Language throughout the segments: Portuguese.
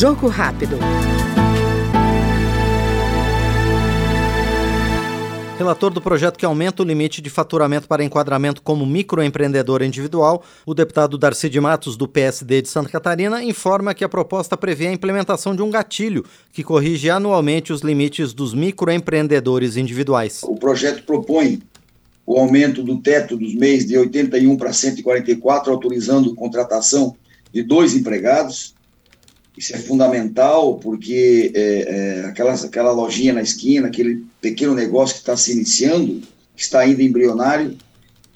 Jogo rápido. Relator do projeto que aumenta o limite de faturamento para enquadramento como microempreendedor individual, o deputado Darcy de Matos, do PSD de Santa Catarina, informa que a proposta prevê a implementação de um gatilho que corrige anualmente os limites dos microempreendedores individuais. O projeto propõe o aumento do teto dos MEIs de 81 para 144, autorizando contratação de dois empregados. Isso é fundamental porque é, é, aquela, aquela lojinha na esquina, aquele pequeno negócio que está se iniciando, que está ainda embrionário,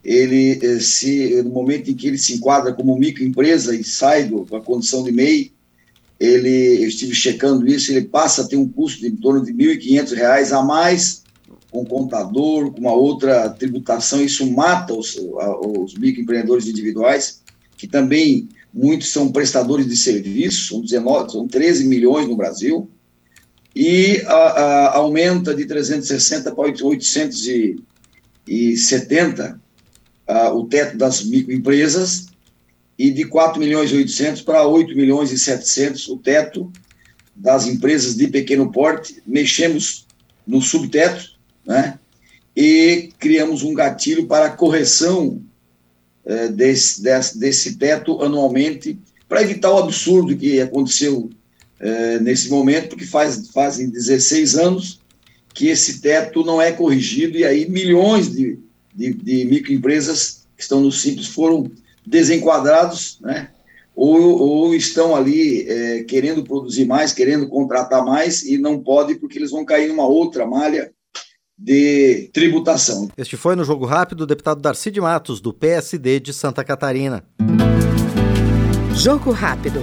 ele é, se no momento em que ele se enquadra como microempresa e sai do, da condição de MEI, ele, eu estive checando isso, ele passa a ter um custo de em torno de R$ 1.500 a mais com contador, com uma outra tributação, isso mata os, os microempreendedores individuais, que também muitos são prestadores de serviços, são, 19, são 13 milhões no Brasil, e a, a, aumenta de 360 para 870 a, o teto das microempresas, e de 4 milhões e 800 para 8 milhões e 700 o teto das empresas de pequeno porte. Mexemos no subteto, né? e criamos um gatilho para correção é, desse, desse, desse, teto anualmente, para evitar o absurdo que aconteceu é, nesse momento, porque faz, fazem 16 anos que esse teto não é corrigido, e aí milhões de, de, de microempresas que estão no Simples foram desenquadrados, né? ou, ou estão ali é, querendo produzir mais, querendo contratar mais, e não pode porque eles vão cair numa outra malha de tributação. Este foi no Jogo Rápido o deputado Darcy de Matos, do PSD de Santa Catarina. Jogo Rápido.